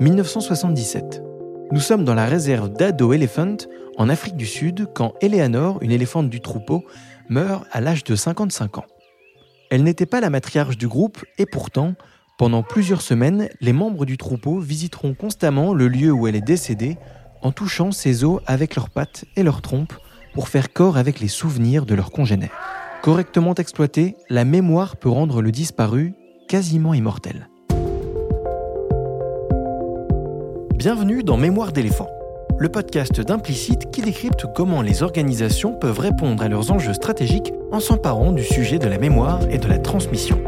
1977. Nous sommes dans la réserve d'Ado Elephant, en Afrique du Sud, quand Eleanor, une éléphante du troupeau, meurt à l'âge de 55 ans. Elle n'était pas la matriarche du groupe, et pourtant, pendant plusieurs semaines, les membres du troupeau visiteront constamment le lieu où elle est décédée, en touchant ses os avec leurs pattes et leurs trompes, pour faire corps avec les souvenirs de leurs congénères. Correctement exploitée, la mémoire peut rendre le disparu quasiment immortel. Bienvenue dans Mémoire d'éléphant, le podcast d'Implicite qui décrypte comment les organisations peuvent répondre à leurs enjeux stratégiques en s'emparant du sujet de la mémoire et de la transmission.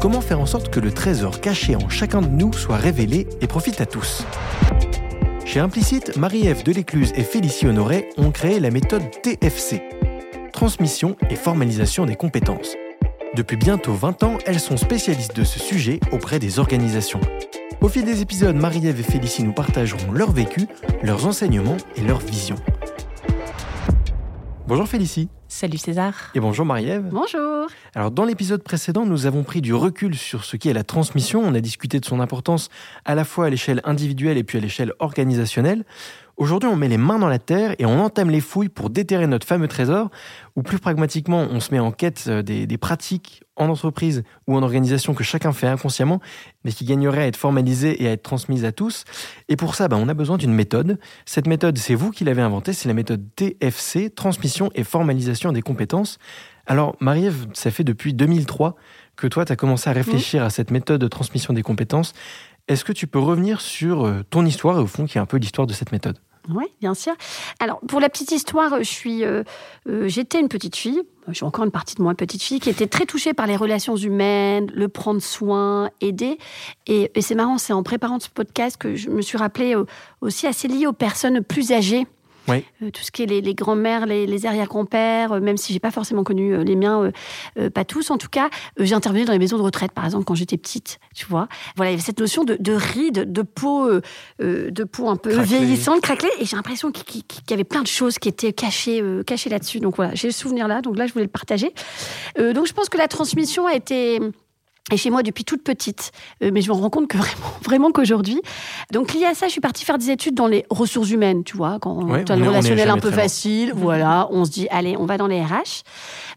Comment faire en sorte que le trésor caché en chacun de nous soit révélé et profite à tous? Chez Implicite, Marie-Ève Delécluse et Félicie Honoré ont créé la méthode TFC, transmission et formalisation des compétences. Depuis bientôt 20 ans, elles sont spécialistes de ce sujet auprès des organisations. Au fil des épisodes, Marie-Ève et Félicie nous partageront leur vécu, leurs enseignements et leurs visions. Bonjour Félicie. Salut César. Et bonjour Marie-Ève. Bonjour. Alors dans l'épisode précédent, nous avons pris du recul sur ce qui est la transmission. On a discuté de son importance à la fois à l'échelle individuelle et puis à l'échelle organisationnelle. Aujourd'hui, on met les mains dans la terre et on entame les fouilles pour déterrer notre fameux trésor, ou plus pragmatiquement, on se met en quête euh, des, pratiques en entreprise ou en organisation que chacun fait inconsciemment, mais qui gagneraient à être formalisées et à être transmises à tous. Et pour ça, bah, on a besoin d'une méthode. Cette méthode, c'est vous qui l'avez inventée, c'est la méthode TFC, transmission et formalisation des compétences. Alors, Marie-Ève, ça fait depuis 2003 que toi, tu as commencé à réfléchir à cette méthode de transmission des compétences. Est-ce que tu peux revenir sur euh, ton histoire et au fond qui est un peu l'histoire de cette méthode? Oui, bien sûr. Alors, pour la petite histoire, je suis, euh, euh, j'étais une petite fille. Suis encore une partie de moi, petite fille, qui était très touchée par les relations humaines, le prendre soin, aider. Et, et c'est marrant, c'est en préparant ce podcast que je me suis rappelée aussi assez liée aux personnes plus âgées oui. Euh, tout ce qui est les, les grands-mères, les, les arrière-grands-pères, euh, même si j'ai pas forcément connu euh, les miens, pas tous en tout cas. j'ai intervenu dans les maisons de retraite, par exemple, quand j'étais petite, tu vois. Voilà, il y avait cette notion de, de ride, de peau, de peau un peu vieillissante, craquelée, et j'ai l'impression qu'il y avait plein de choses qui étaient cachées, cachées là-dessus. Donc voilà, j'ai le souvenir là, donc là je voulais le partager. donc je pense que la transmission a été et chez moi depuis toute petite, euh, mais je me rends compte que vraiment, vraiment qu'aujourd'hui. Donc lié à ça, je suis partie faire des études dans les ressources humaines, tu vois, quand tu as le relationnel un peu facile, voilà, on se dit allez, on va dans les RH.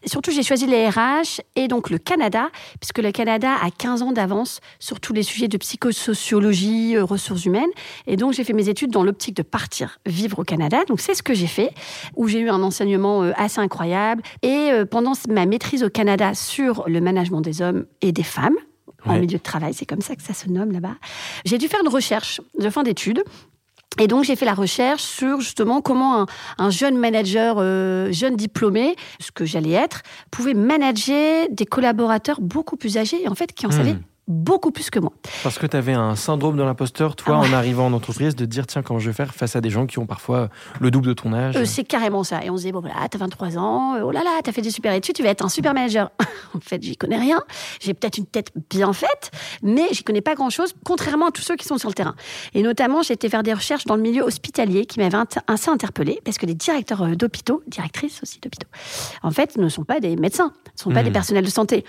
Et surtout, j'ai choisi les RH et donc le Canada, puisque le Canada a 15 ans d'avance sur tous les sujets de psychosociologie, euh, ressources humaines. Et donc j'ai fait mes études dans l'optique de partir vivre au Canada. Donc c'est ce que j'ai fait, où j'ai eu un enseignement euh, assez incroyable. Et pendant ma maîtrise au Canada sur le management des hommes et des femmes femmes en milieu de travail, c'est comme ça que ça se nomme là-bas. J'ai dû faire une recherche de fin d'études et donc j'ai fait la recherche sur justement comment un, jeune manager, euh, jeune diplômé, ce que j'allais être, pouvait manager des collaborateurs beaucoup plus âgés, en fait, qui en hmm. savaient beaucoup plus que moi. Parce que tu avais un syndrome de l'imposteur, toi, ah en arrivant en entreprise, de dire tiens, comment je vais faire face à des gens qui ont parfois le double de ton âge euh, C'est carrément ça. Et on se disait bon, voilà, t'as 23 ans, euh, oh là là, t'as fait des super études, tu vas être un super manager. en fait, j'y connais rien. J'ai peut-être une tête bien faite, mais j'y connais pas grand-chose, contrairement à tous ceux qui sont sur le terrain. Et notamment, j'ai été faire des recherches dans le milieu hospitalier qui m'avaient assez interpellée, parce que les directeurs euh, d'hôpitaux, directrices aussi d'hôpitaux, en fait, ne sont pas des médecins, ne sont pas des mmh. personnels de santé.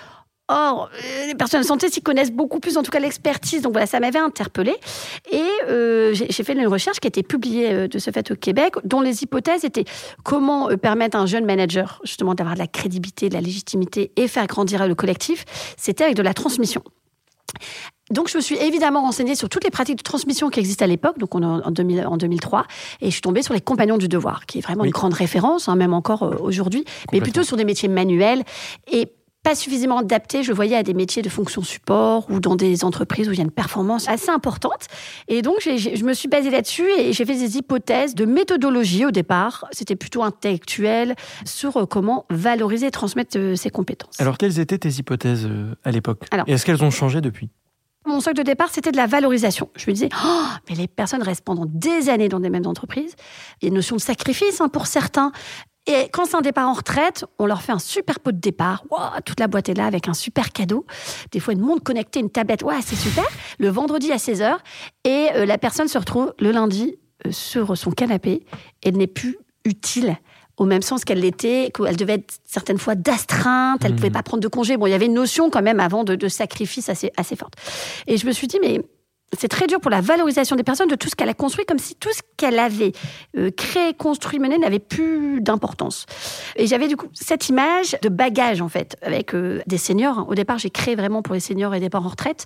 Or, les personnes de santé s'y connaissent beaucoup plus, en tout cas l'expertise. Donc voilà, ça m'avait interpellée. Et euh, j'ai fait une recherche qui a été publiée euh, de ce fait au Québec, dont les hypothèses étaient comment euh, permettre à un jeune manager justement d'avoir de la crédibilité, de la légitimité et faire grandir le collectif. C'était avec de la transmission. Donc, je me suis évidemment renseignée sur toutes les pratiques de transmission qui existent à l'époque, donc en, en, 2003, et je suis tombée sur les compagnons du devoir, qui est vraiment une grande référence, hein, même encore aujourd'hui, mais plutôt sur des métiers manuels. Et pas suffisamment adapté, je voyais, à des métiers de fonction support ou dans des entreprises où il y a une performance assez importante. Et donc, je me suis basée là-dessus et j'ai fait des hypothèses de méthodologie au départ. C'était plutôt intellectuel sur euh, comment valoriser et transmettre euh, ces compétences. Alors, quelles étaient tes hypothèses euh, à l'époque? Et est-ce qu'elles ont changé depuis? Mon socle de départ, c'était de la valorisation. Je me disais, oh, mais les personnes restent pendant des années dans des mêmes entreprises. Il y a une notion de sacrifice hein, pour certains. Et quand c'est un départ en retraite, on leur fait un super pot de départ. toute la boîte est là avec un super cadeau. Des fois, une montre connectée, une tablette. Ouais, c'est super. Le vendredi à 16h. Et euh, la personne se retrouve le lundi euh, sur son canapé. Elle n'est plus utile au même sens qu'elle l'était, qu'elle devait être certaines fois d'astreinte, elle ne pouvait pas prendre de congé. Bon, il y avait une notion quand même avant de, de sacrifice assez, assez forte. Et je me suis dit, mais c'est très dur pour la valorisation des personnes de tout ce qu'elle a construit, comme si tout ce qu'elle avait euh, créé, construit, mené n'avait plus d'importance. Et j'avais du coup cette image de bagage en fait, avec euh, des seniors. Au départ, j'ai créé vraiment pour les seniors et des parents en retraite.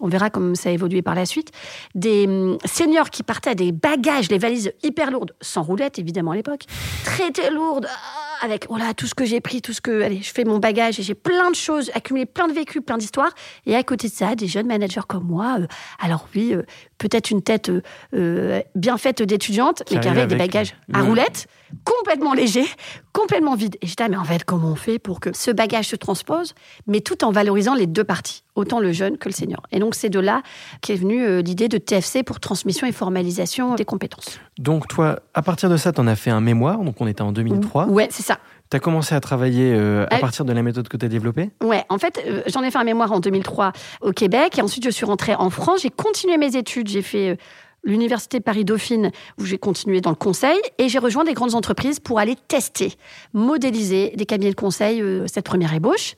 On verra comment ça a évolué par la suite. Des hum, seniors qui partaient à des bagages, les valises hyper lourdes, sans roulette évidemment à l'époque, très très lourdes. Ah, avec voilà tout ce que j'ai pris, tout ce que allez, je fais mon bagage et j'ai plein de choses, accumulé plein de vécus, plein d'histoires. Et à côté de ça, des jeunes managers comme moi. Euh, alors oui, euh, peut-être une tête euh, bien faite d'étudiante, mais qui avait des bagages à roulettes, complètement légers, complètement vides. Et j'étais, ah, mais en fait, comment on fait pour que ce bagage se transpose, mais tout en valorisant les deux parties, autant le jeune que le senior. Et donc, c'est de là qu'est venue l'idée de TFC pour transmission et formalisation des compétences. Donc, toi, à partir de ça, tu en as fait un mémoire, donc on était en 2003. Ouais, c'est ça. Tu as commencé à travailler euh, à partir de la méthode que tu as développée? Ouais, en fait, euh, j'en ai fait un mémoire en 2003 au Québec et ensuite je suis rentrée en France. J'ai continué mes études. J'ai fait euh, l'université Paris-Dauphine où j'ai continué dans le conseil et j'ai rejoint des grandes entreprises pour aller tester, modéliser des cabinets de conseil cette première ébauche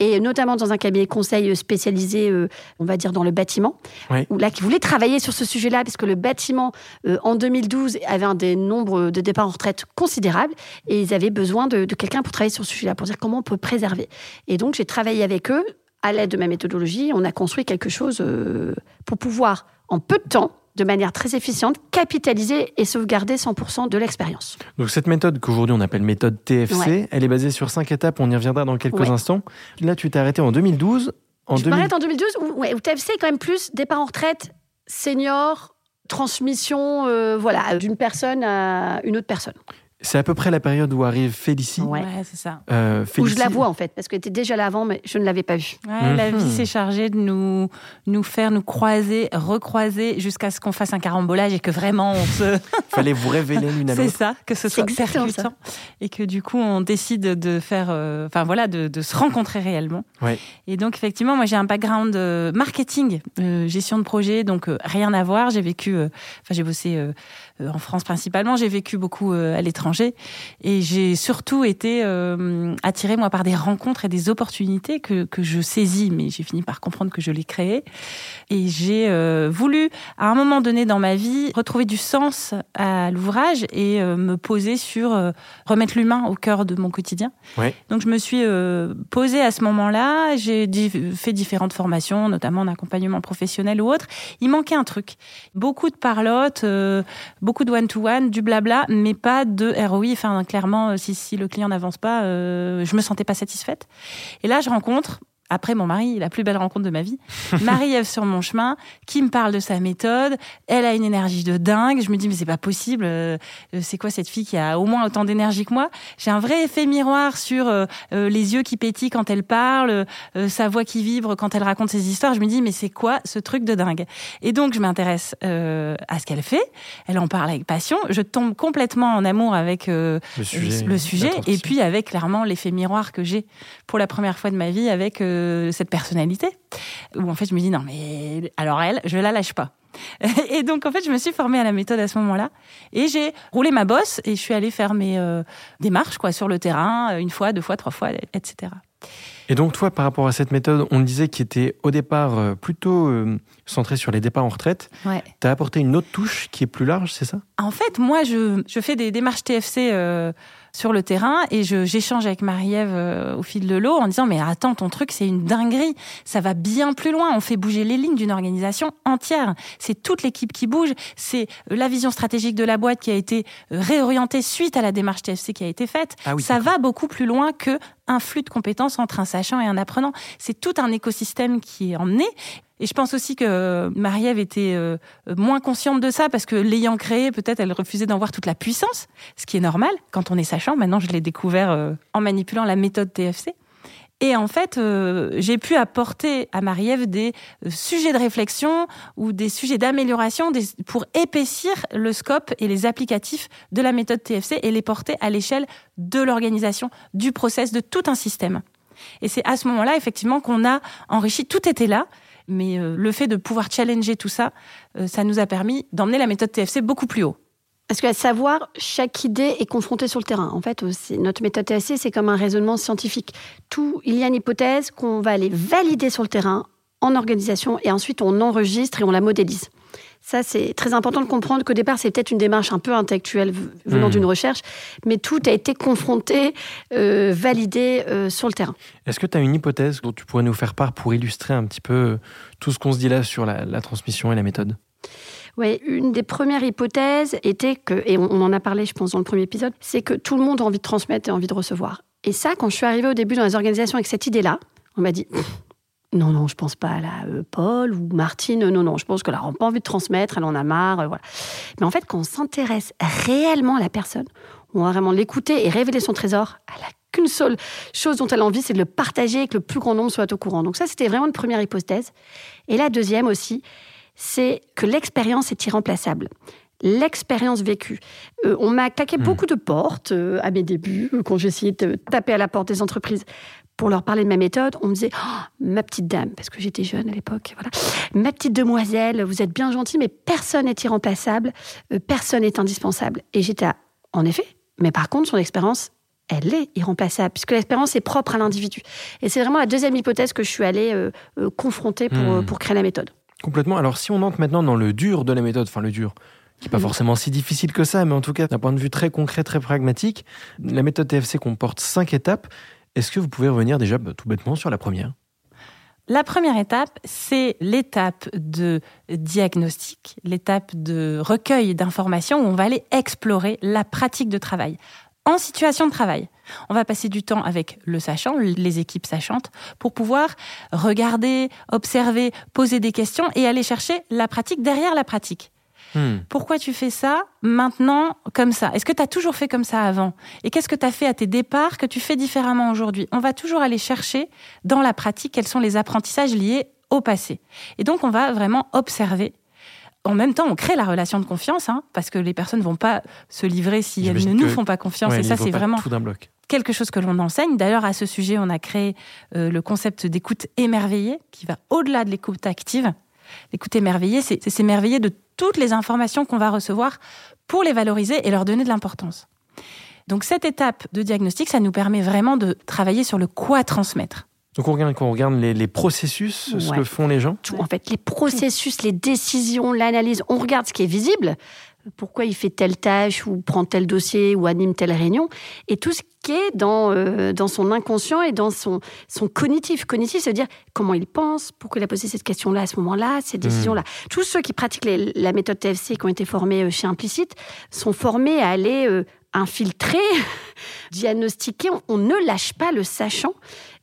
et notamment dans un cabinet conseil spécialisé, euh, on va dire, dans le bâtiment, où là, qui voulait travailler sur ce sujet-là, parce que le bâtiment, euh, en 2012, avait un des nombres de départs en retraite considérables, et ils avaient besoin de, quelqu'un pour travailler sur ce sujet-là, pour dire comment on peut préserver. Et donc, j'ai travaillé avec eux, à l'aide de ma méthodologie, on a construit quelque chose euh, pour pouvoir, en peu de temps, de manière très efficiente, capitaliser et sauvegarder 100% de l'expérience. Donc cette méthode qu'aujourd'hui on appelle méthode TFC, elle est basée sur cinq étapes, on y reviendra dans quelques instants. Là tu t'es arrêté en 2012. En je m'arrête en 2012 où, ouais, TFC est quand même plus départ en retraite, senior, transmission euh, voilà, d'une personne à une autre personne. C'est à peu près la période où arrive Félicie. Ouais, c'est ça. Euh, où je la vois en fait, parce qu'elle était déjà là avant, mais je ne l'avais pas vue. Ouais, La mhm. vie s'est chargée de nous, nous faire nous croiser, recroiser, jusqu'à ce qu'on fasse un carambolage et que vraiment on se. Fallait vous révéler l'une à l'autre. C'est ça, que ce soit percutant. Et que du coup on décide de faire. Euh, enfin voilà, de, de, se rencontrer réellement. Ouais. Et donc effectivement, moi j'ai un background euh, marketing, euh, gestion de projet, donc rien à voir. J'ai vécu. Enfin, j'ai bossé en France principalement. J'ai vécu beaucoup à l'étranger et j'ai surtout été euh, attirée, moi, par des rencontres et des opportunités que, que je saisis, mais j'ai fini par comprendre que je les créais. Et j'ai euh, voulu, à un moment donné dans ma vie, retrouver du sens à l'ouvrage et euh, me poser sur remettre l'humain au cœur de mon quotidien. Donc je me suis posée à ce moment-là, j'ai fait différentes formations, notamment en accompagnement professionnel ou autre. Il manquait un truc. Beaucoup de parlotte, beaucoup de one-to-one, du blabla, mais pas de ROI. Enfin, clairement, si, si le client n'avance pas, je me sentais pas satisfaite. Et là, je rencontre après mon mari, la plus belle rencontre de ma vie, Marie-Ève sur mon chemin, qui me parle de sa méthode. Elle a une énergie de dingue. Je me dis, mais c'est pas possible. Euh, c'est quoi cette fille qui a au moins autant d'énergie que moi? J'ai un vrai effet miroir sur euh, euh, les yeux qui pétillent quand elle parle, sa voix qui vibre quand elle raconte ses histoires. Je me dis, mais c'est quoi ce truc de dingue? Et donc, je m'intéresse à ce qu'elle fait. Elle en parle avec passion. Je tombe complètement en amour avec le sujet, le sujet et puis avec clairement l'effet miroir que j'ai pour la première fois de ma vie avec cette personnalité, où en fait je me dis non mais alors elle, je la lâche pas. Et donc en fait je me suis formée à la méthode à ce moment-là et j'ai roulé ma bosse et je suis allée faire mes euh, démarches quoi sur le terrain une fois, deux fois, trois fois, etc. Et donc toi, par rapport à cette méthode, on disait qu'il était au départ euh, plutôt euh, centré sur les départs en retraite. Ouais. Tu as apporté une autre touche qui est plus large, c'est ça? En fait, moi, je, je, fais des démarches TFC sur le terrain et j'échange avec Marie-Ève euh, au fil de l'eau en disant mais attends ton truc c'est une dinguerie. Ça va bien plus loin. On fait bouger les lignes d'une organisation entière. C'est toute l'équipe qui bouge. C'est euh, la vision stratégique de la boîte qui a été euh, réorientée suite à la démarche TFC qui a été faite. Ah ça va beaucoup plus loin que un flux de compétences entre un sachant et un apprenant. C'est tout un écosystème qui est emmené et je pense aussi que Marie-Ève était euh, moins consciente de ça parce que l'ayant créé, peut-être elle refusait d'en voir toute la puissance, ce qui est normal quand on est sachant. Maintenant, je l'ai découvert euh, en manipulant la méthode TFC. Et en fait, euh, j'ai pu apporter à Marie-Ève des sujets de réflexion ou des sujets d'amélioration pour épaissir le scope et les applicatifs de la méthode TFC et les porter à l'échelle de l'organisation, du process, de tout un système. Et c'est à ce moment-là, effectivement, qu'on a enrichi. Tout était là. Mais euh, le fait de pouvoir challenger tout ça, euh, ça nous a permis d'emmener la méthode TFC beaucoup plus haut. Parce qu'à savoir, chaque idée est confrontée sur le terrain. En fait, notre méthode TSC, c'est comme un raisonnement scientifique. Tout, il y a une hypothèse qu'on va aller valider sur le terrain en organisation et ensuite on enregistre et on la modélise. Ça, c'est très important de comprendre qu'au départ, c'est peut-être une démarche un peu intellectuelle venant hmm. d'une recherche, mais tout a été confronté, euh, validé euh, sur le terrain. Est-ce que tu as une hypothèse dont tu pourrais nous faire part pour illustrer un petit peu tout ce qu'on se dit là sur la transmission et la méthode? Oui, une des premières hypothèses était que, et on, en a parlé, je pense, dans le premier épisode, c'est que tout le monde a envie de transmettre et envie de recevoir. Et ça, quand je suis arrivée au début dans les organisations avec cette idée-là, on m'a dit non, non, je pense pas à la euh, Paul ou Martine. Non, non, je pense qu'elle n'a pas envie de transmettre, elle en a marre. Euh, voilà. Mais en fait, quand on s'intéresse réellement à la personne, on va vraiment l'écouter et révéler son trésor, elle n'a qu'une seule chose dont elle a envie, c'est de le partager et que le plus grand nombre soit au courant. Donc ça, c'était vraiment une première hypothèse. Et la deuxième aussi, c'est que l'expérience est irremplaçable l'expérience vécue. Euh, on m'a claqué hmm. beaucoup de portes euh, à mes débuts, euh, quand j'essayais de taper à la porte des entreprises pour leur parler de ma méthode. On me disait oh, Ma petite dame, parce que j'étais jeune à l'époque, voilà. Ma petite demoiselle, vous êtes bien gentille, mais personne n'est irremplaçable, personne n'est indispensable. Et j'étais En effet, mais par contre, son expérience, elle est irremplaçable, puisque l'expérience est propre à l'individu. Et c'est vraiment la deuxième hypothèse que je suis allée confronter pour, hmm. pour créer la méthode. Complètement. Alors si on entre maintenant dans le dur de la méthode, enfin le dur, qui n'est pas forcément si difficile que ça, mais en tout cas d'un point de vue très concret, très pragmatique, la méthode TFC comporte cinq étapes. Est-ce que vous pouvez revenir déjà bah, tout bêtement sur la première? La première étape, c'est l'étape de diagnostic, l'étape de recueil d'informations où on va aller explorer la pratique de travail en situation de travail. On va passer du temps avec le sachant, les équipes sachantes, pour pouvoir regarder, observer, poser des questions et aller chercher la pratique derrière la pratique. Hmm. Pourquoi tu fais ça maintenant comme ça? Est-ce que tu as toujours fait comme ça avant? Et qu'est-ce que tu as fait à tes départs que tu fais différemment aujourd'hui? On va toujours aller chercher dans la pratique quels sont les apprentissages liés au passé. Et donc on va vraiment observer en même temps, on crée la relation de confiance, hein, parce que les personnes ne vont pas se livrer si elles ne nous font pas confiance. et ça, c'est vraiment quelque chose que l'on enseigne. D'ailleurs, à ce sujet, on a créé euh, le concept d'écoute émerveillée, qui va au-delà de l'écoute active. L'écoute émerveillée, c'est s'émerveiller de toutes les informations qu'on va recevoir pour les valoriser et leur donner de l'importance. Donc cette étape de diagnostic, ça nous permet vraiment de travailler sur le quoi transmettre. Donc on regarde, on regarde les, processus, ce que font les gens Tout, en fait, les processus, les décisions, l'analyse, on regarde ce qui est visible, pourquoi il fait telle tâche ou prend tel dossier ou anime telle réunion, et tout ce qui est dans, euh, dans son inconscient et dans son, son cognitif. Cognitif, veut dire comment il pense, pourquoi il a posé cette question-là à ce moment-là, cette mmh. décision-là. Tous ceux qui pratiquent la méthode TFC, qui ont été formés euh, chez Implicite, sont formés à aller euh, infiltrer, diagnostiquer. On ne lâche pas le sachant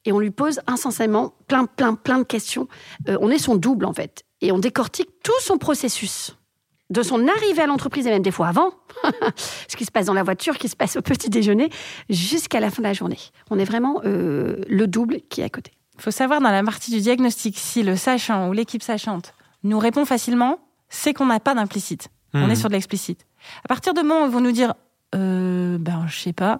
et on lui pose incessamment plein, plein, plein de questions. Euh, on est son double, en fait. Et on décortique tout son processus. De son arrivée à l'entreprise et même des fois avant, ce qui se passe dans la voiture, ce qui se passe au petit déjeuner, jusqu'à la fin de la journée. On est vraiment euh, le double qui est à côté. Il faut savoir dans la partie du diagnostic, si le sachant ou l'équipe sachante nous répond facilement, c'est qu'on n'a pas d'implicite. On est mmh. sur de l'explicite. À partir du moment où ils vont nous dire, euh, ben, je sais pas,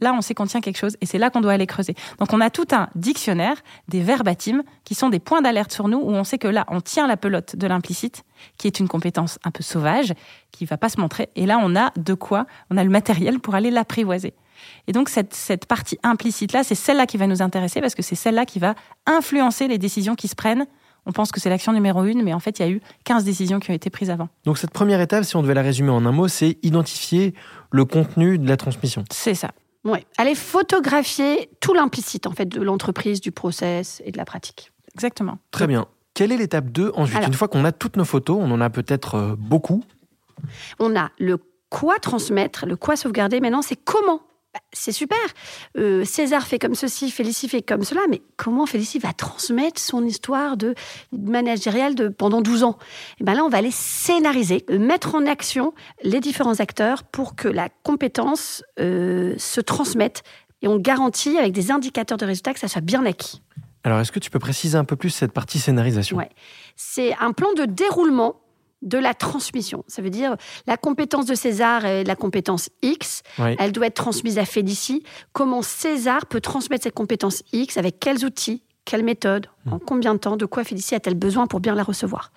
là, on sait qu'on tient quelque chose et c'est là qu'on doit aller creuser. Donc, on a tout un dictionnaire, des verbatims, qui sont des points d'alerte sur nous où on sait que là, on tient la pelote de l'implicite, qui est une compétence un peu sauvage, qui va pas se montrer. Et là, on a de quoi, on a le matériel pour aller l'apprivoiser. Et donc, cette, cette partie implicite-là, c'est celle-là qui va nous intéresser parce que c'est celle-là qui va influencer les décisions qui se prennent on pense que c'est l'action numéro une, mais en fait, il y a eu 15 décisions qui ont été prises avant. Donc cette première étape, si on devait la résumer en un mot, c'est identifier le contenu de la transmission. C'est ça. Oui, aller photographier tout l'implicite en fait de l'entreprise, du process et de la pratique. Exactement. Très bien. Quelle est l'étape 2 ensuite? Une fois qu'on a toutes nos photos, on en a peut-être euh, beaucoup. On a le quoi transmettre, le quoi sauvegarder. Maintenant, c'est comment bah, c'est super. Euh, César fait comme ceci, Félicie fait comme cela, mais comment Félicie va transmettre son histoire de managériale de pendant 12 ans? Et eh ben là, on va aller scénariser, euh, mettre en action les différents acteurs pour que la compétence euh, se transmette et on garantit avec des indicateurs de résultats que ça soit bien acquis. Alors, est-ce que tu peux préciser un peu plus cette partie scénarisation? Ouais. C'est un plan de déroulement de la transmission. Ça veut dire la compétence de César est la compétence X, elle doit être transmise à Félicie. Comment César peut transmettre cette compétence X avec quels outils quelle méthode, Hmm. en combien de temps, de quoi Félicie a-t-elle besoin pour bien la recevoir?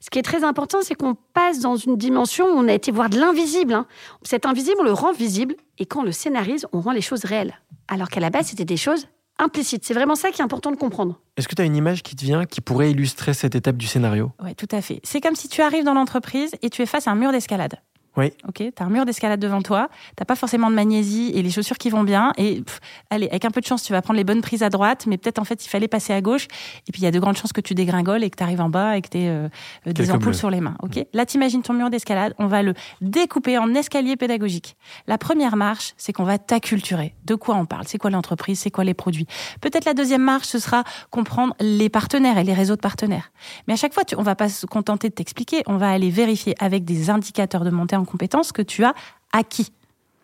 Ce qui est très important, c'est qu'on passe dans une dimension où on a été voir de l'invisible. hein. Cet invisible, on le rend visible, et quand on le scénarise, on rend les choses réelles. Alors qu'à la base, c'était des choses implicites. C'est vraiment ça qui est important de comprendre. Est-ce que tu as une image qui te vient qui pourrait illustrer cette étape du scénario? Ouais, tout à fait. C'est comme si tu arrives dans l'entreprise et tu es face à un mur d'escalade. Oui. Ok, t'as un mur d'escalade devant toi, t'as pas forcément de magnésie et les chaussures qui vont bien. Et pff, allez, avec un peu de chance, tu vas prendre les bonnes prises à droite, mais peut-être en fait il fallait passer à gauche. Et puis il y a de grandes chances que tu dégringoles et que tu arrives en bas et que tu aies des Quelques ampoules sur les mains. Ok. Là, t'imagines ton mur d'escalade, on va le découper en escalier pédagogique. La première marche, c'est qu'on va t'acculturer. De quoi on parle? C'est quoi l'entreprise? C'est quoi les produits? Peut-être la deuxième marche, ce sera comprendre les partenaires et les réseaux de partenaires. Mais à chaque fois, tu, on va pas se contenter de t'expliquer, on va aller vérifier avec des indicateurs de montée en compétences que tu as acquis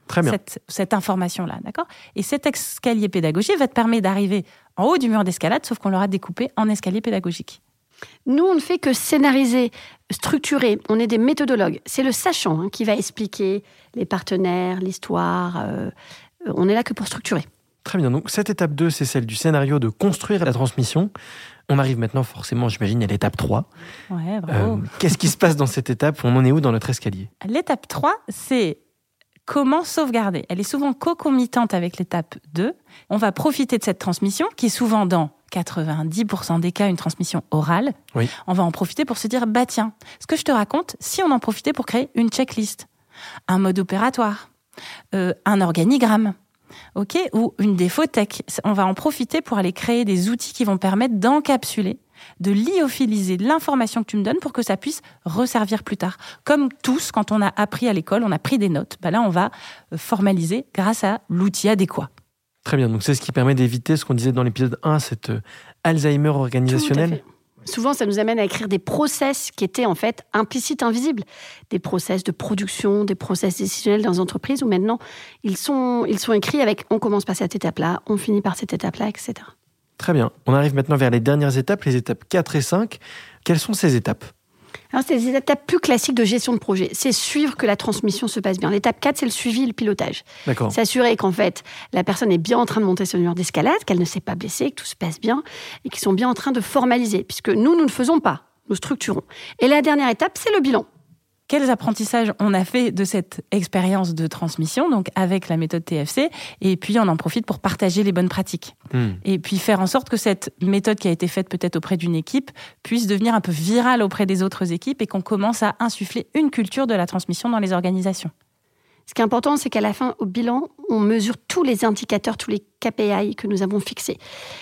Très bien. cette, cette information-là, d'accord? Et cet escalier pédagogique va te permettre d'arriver en haut du mur d'escalade, sauf qu'on l'aura découpé en escalier pédagogique. Nous, on ne fait que scénariser, structurer. On est des méthodologues. C'est le sachant hein, qui va expliquer les partenaires, l'histoire. euh, on est là que pour structurer. Très bien. Donc, cette étape 2, c'est celle du scénario de construire la transmission. On arrive maintenant, forcément, j'imagine, à l'étape 3. Ouais, bravo. Euh, Qu'est-ce qui se passe dans cette étape On en est où dans notre escalier? L'étape 3, c'est comment sauvegarder. Elle est souvent concomitante avec l'étape 2. On va profiter de cette transmission, qui est souvent dans 90% des cas une transmission orale. Oui. On va en profiter pour se dire, bah tiens, ce que je te raconte, si on en profitait pour créer une checklist, un mode opératoire, euh, un organigramme, ok, ou une défautech. On va en profiter pour aller créer des outils qui vont permettre d'encapsuler, de lyophiliser l'information que tu me donnes pour que ça puisse resservir plus tard. Comme tous, quand on a appris à l'école, on a pris des notes. Bah là, on va euh, formaliser grâce à l'outil adéquat. Très bien. Donc, c'est ce qui permet d'éviter ce qu'on disait dans l'épisode 1, cette euh, Alzheimer Tout à organisationnel. fait. Souvent, ça nous amène à écrire des process qui étaient en fait implicites, invisibles. Des process de production, des process décisionnels dans les entreprises où maintenant, ils sont, écrits avec on commence par cette étape-là, on finit par cette étape-là, etc. Très bien. On arrive maintenant vers les dernières étapes, les étapes 4 et 5. Quelles sont ces étapes? Alors, c'est des étapes plus classiques de gestion de projet. C'est suivre que la transmission se passe bien. L'étape 4, c'est le suivi et le pilotage. D'accord. S'assurer qu'en fait, la personne est bien en train de monter le mur d'escalade, qu'elle ne s'est pas blessée, que tout se passe bien, et qu'ils sont bien en train de formaliser. Puisque nous, nous ne faisons pas. Nous structurons. Et la dernière étape, c'est le bilan. Quels apprentissages on a fait de cette expérience de transmission, donc avec la méthode TFC, et puis on en profite pour partager les bonnes pratiques. Hmm. et puis faire en sorte que cette méthode qui a été faite peut-être auprès d'une équipe puisse devenir un peu virale auprès des autres équipes et qu'on commence à insuffler une culture de la transmission dans les organisations. Ce qui est important, c'est qu'à la fin, au bilan, on mesure tous les indicateurs, tous les KPI que nous avons fixés.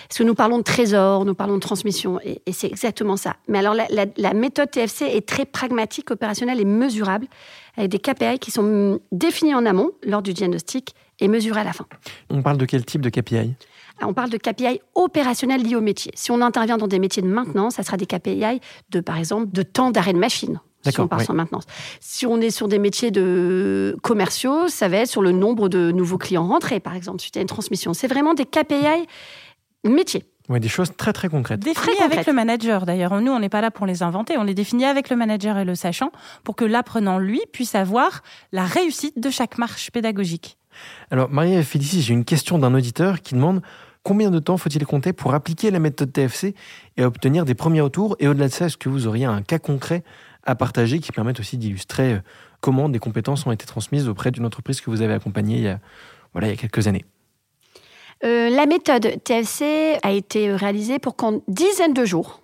Parce que nous parlons de trésor, nous parlons de transmission, et, et c'est exactement ça. Mais alors, la, la- la méthode TFC est très pragmatique, opérationnelle et mesurable, avec des KPI qui sont hum, définis en amont, lors du diagnostic, et mesurés à la fin. On parle de quel type de KPI On parle de KPI opérationnels liés au métier. Si on intervient dans des métiers de maintenance, ça sera des KPI de, par exemple, de temps d'arrêt de machine. Si D'accord, on part oui. sur maintenance. Si on est sur des métiers de commerciaux, ça va être sur le nombre de nouveaux clients rentrés, par exemple, suite à une transmission. C'est vraiment des KPI métiers. Ouais, des choses très très concrètes. Définis Très avec le manager. D'ailleurs, nous, on n'est pas là pour les inventer. On les définit avec le manager et le sachant pour que l'apprenant, lui, puisse avoir la réussite de chaque marche pédagogique. Alors, Marie et Félicie, j'ai une question d'un auditeur qui demande combien de temps faut-il compter pour appliquer la méthode TFC et obtenir des premiers retours Et au-delà de ça, est-ce que vous auriez un cas concret à partager qui permette aussi d'illustrer euh, comment des compétences ont été transmises auprès d'une entreprise que vous avez accompagnée il y a, voilà, il y a quelques années Euh, la méthode TFC a été réalisée pour qu'en dizaines de jours,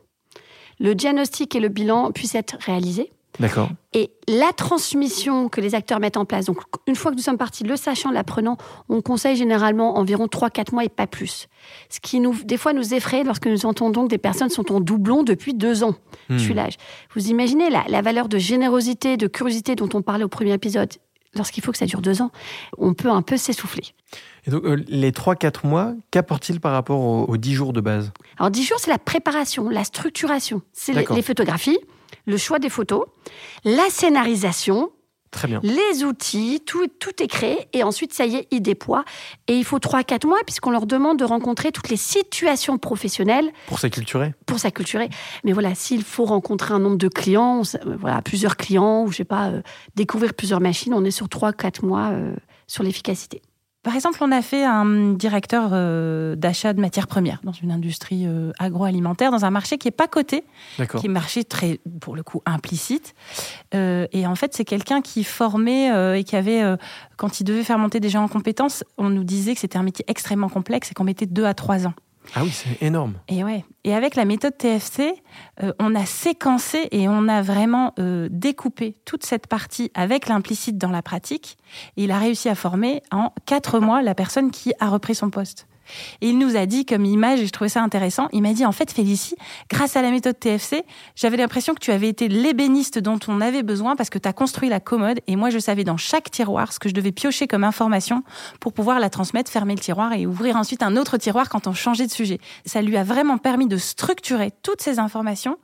le diagnostic et le bilan puissent être réalisés. D'accord. Et la transmission que les acteurs mettent en place, donc une fois que nous sommes partis, le sachant, l'apprenant, on conseille généralement environ 3-4 mois et pas plus. Ce qui nous, des fois nous effraie lorsque nous entendons que des personnes sont en doublon depuis deux ans. Je suis l'âge. Vous imaginez la, la valeur de générosité, de curiosité dont on parlait au premier épisode Lorsqu'il faut que ça dure deux ans, on peut un peu s'essouffler. Et donc, euh, les 3-4 mois, qu'apportent-ils par rapport aux, aux 10 jours de base? Alors, 10 jours, c'est la préparation, la structuration. C'est les photographies, le choix des photos, la scénarisation, Très bien. les outils, tout, tout est créé. Et ensuite, ça y est, ils déploient. Et il faut 3-4 mois, puisqu'on leur demande de rencontrer toutes les situations professionnelles Pour s'acculturer pour s'acculturer. Mais voilà, s'il faut rencontrer un nombre de clients, euh, voilà, plusieurs clients, ou je sais pas, euh, découvrir plusieurs machines, on est sur 3-4 mois euh, sur l'efficacité. Par exemple, on a fait un directeur euh, d'achat de matières premières dans une industrie euh, agroalimentaire, dans un marché qui n'est pas coté, qui est marché très, pour le coup, implicite. Euh, et en fait, c'est quelqu'un qui formait et qui avait, quand il devait faire monter des gens en compétences, on nous disait que c'était un métier extrêmement complexe et qu'on mettait deux à trois ans. Ah oui, c'est énorme. Et ouais. Et avec la méthode TFC, euh, on a séquencé et on a vraiment euh, découpé toute cette partie avec l'implicite dans la pratique. Et il a réussi à former en quatre mois la personne qui a repris son poste. Et il nous a dit comme image, et je trouvais ça intéressant, il m'a dit en fait Félicie, grâce à la méthode TFC, j'avais l'impression que tu avais été l'ébéniste dont on avait besoin parce que tu as construit la commode et moi je savais dans chaque tiroir ce que je devais piocher comme information pour pouvoir la transmettre, fermer le tiroir et ouvrir ensuite un autre tiroir quand on changeait de sujet. Ça lui a vraiment permis de structurer toutes ces informations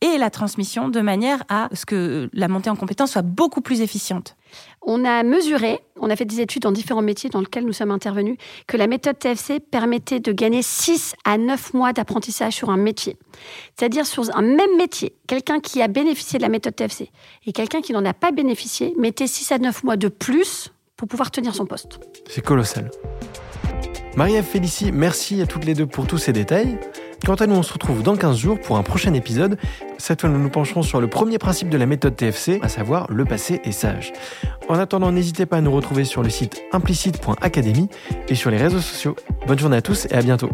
et la transmission de manière à ce que la montée en compétence soit beaucoup plus efficiente. On a mesuré, on a fait des études dans différents métiers dans lesquels nous sommes intervenus, que la méthode TFC permettait de gagner 6 à 9 mois d'apprentissage sur un métier. C'est-à-dire sur un même métier, quelqu'un qui a bénéficié de la méthode TFC et quelqu'un qui n'en a pas bénéficié mettait 6 à 9 mois de plus pour pouvoir tenir son poste. C'est colossal. Marie-Ève Félicie, merci à toutes les deux pour tous ces détails. Quant à nous, on se retrouve dans 15 jours pour un prochain épisode. Cette fois, nous nous pencherons sur le premier principe de la méthode TFC, à savoir le passé est sage. En attendant, n'hésitez pas à nous retrouver sur le site implicite.academy et sur les réseaux sociaux. Bonne journée à tous et à bientôt.